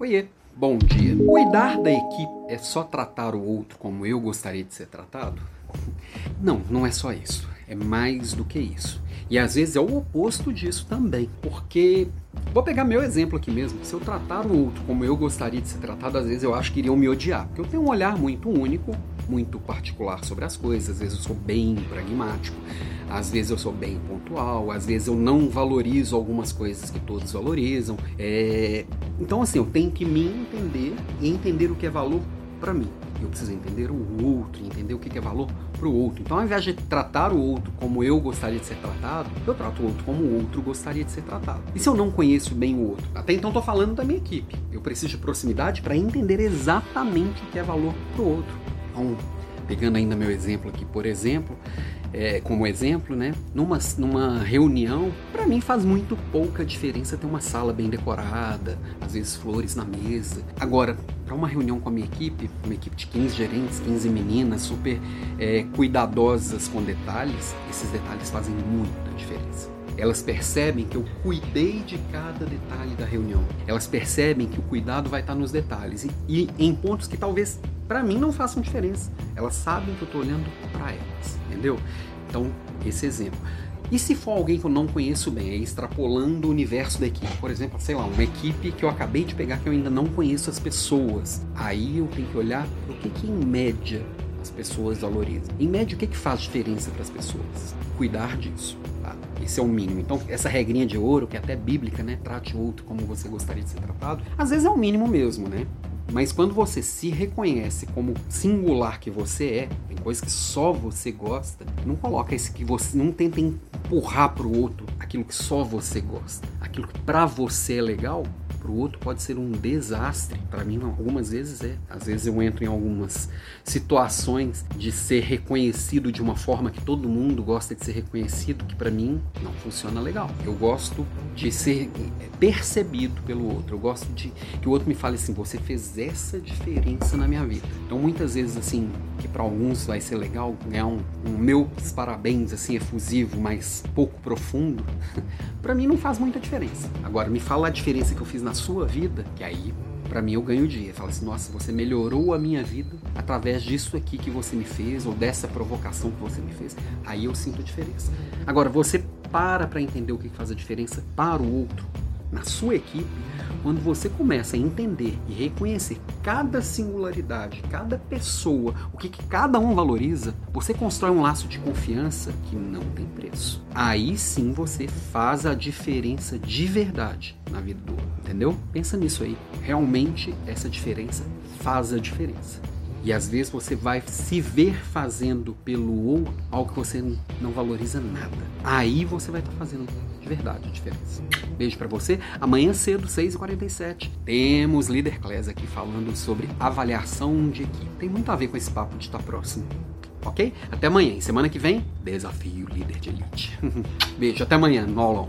Oiê, bom dia. Cuidar da equipe é só tratar o outro como eu gostaria de ser tratado? Não, não é só isso. É mais do que isso. E às vezes é o oposto disso também. Porque, vou pegar meu exemplo aqui mesmo. Se eu tratar o outro como eu gostaria de ser tratado, às vezes eu acho que iriam me odiar. Porque eu tenho um olhar muito único, muito particular sobre as coisas. Às vezes eu sou bem pragmático. Às vezes eu sou bem pontual, às vezes eu não valorizo algumas coisas que todos valorizam. É... Então, assim, eu tenho que me entender e entender o que é valor para mim. Eu preciso entender o outro, entender o que é valor para o outro. Então, ao invés de tratar o outro como eu gostaria de ser tratado, eu trato o outro como o outro gostaria de ser tratado. E se eu não conheço bem o outro? Até então, estou falando da minha equipe. Eu preciso de proximidade para entender exatamente o que é valor para o outro. Então, pegando ainda meu exemplo aqui, por exemplo, é, como exemplo, né? Numa, numa reunião, para mim faz muito pouca diferença ter uma sala bem decorada, às vezes flores na mesa. Agora, para uma reunião com a minha equipe, uma equipe de 15 gerentes, 15 meninas super é, cuidadosas com detalhes, esses detalhes fazem muita diferença. Elas percebem que eu cuidei de cada detalhe da reunião. Elas percebem que o cuidado vai estar nos detalhes e, e em pontos que talvez para mim não façam diferença. Elas sabem que eu estou olhando para elas, entendeu? Então, esse exemplo. E se for alguém que eu não conheço bem, extrapolando o universo da equipe, por exemplo, sei lá, uma equipe que eu acabei de pegar que eu ainda não conheço as pessoas, aí eu tenho que olhar o que, que em média as pessoas valorizam. Em média, o que, que faz diferença para as pessoas? Cuidar disso. Tá? Esse é o mínimo. Então, essa regrinha de ouro, que é até bíblica, né? Trate o outro como você gostaria de ser tratado, às vezes é o mínimo mesmo, né? Mas quando você se reconhece como singular que você é, tem coisas que só você gosta, não coloca esse que você. Não tenta empurrar pro outro aquilo que só você gosta. Aquilo que pra você é legal, para o outro pode ser um desastre. Para mim, algumas vezes é. Às vezes eu entro em algumas situações de ser reconhecido de uma forma que todo mundo gosta de ser reconhecido, que para mim não funciona legal. Eu gosto de ser percebido pelo outro. Eu gosto de que o outro me fale assim: você fez essa diferença na minha vida. Então, muitas vezes, assim, que para alguns vai ser legal ganhar um, um meus parabéns, assim, efusivo, mas pouco profundo, para mim não faz muita diferença. Agora, me fala a diferença que eu fiz na sua vida, que aí para mim eu ganho o dia. Fala assim, nossa, você melhorou a minha vida através disso aqui que você me fez ou dessa provocação que você me fez. Aí eu sinto a diferença. Agora, você para para entender o que faz a diferença para o outro, na sua equipe, quando você começa a entender e reconhecer cada singularidade, cada pessoa, o que, que cada um valoriza, você constrói um laço de confiança que não tem preço. Aí sim você faz a diferença de verdade na vida do outro, entendeu? Pensa nisso aí. Realmente essa diferença faz a diferença. E às vezes você vai se ver fazendo pelo outro algo que você não valoriza nada. Aí você vai estar tá fazendo de verdade a diferença. Beijo para você. Amanhã cedo, 6h47, temos Líder Class aqui falando sobre avaliação de equipe. Tem muito a ver com esse papo de estar próximo. Ok? Até amanhã. E semana que vem, desafio líder de elite. Beijo, até amanhã no aulão.